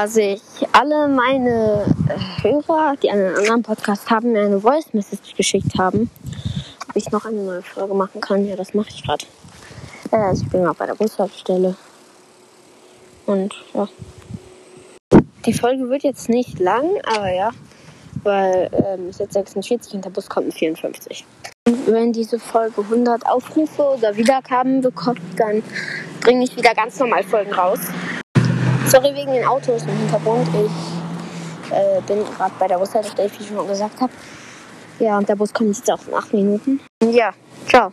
dass ich alle meine äh, Hörer, die einen anderen Podcast haben, mir eine Voice Message geschickt haben, ob ich noch eine neue Folge machen kann. Ja, das mache ich gerade. Äh, also ich bin gerade bei der Bushaltestelle. Und ja. Die Folge wird jetzt nicht lang, aber ja, weil ähm, es jetzt 46 und der Bus kommt mit 54. Und wenn diese Folge 100 Aufrufe oder Wiedergaben bekommt, dann bringe ich wieder ganz normal Folgen raus. Sorry wegen den Autos im Hintergrund. Ich äh, bin gerade bei der Bushaltestelle, wie ich schon gesagt habe. Ja, und der Bus kommt jetzt auch in 8 Minuten. Ja, ciao.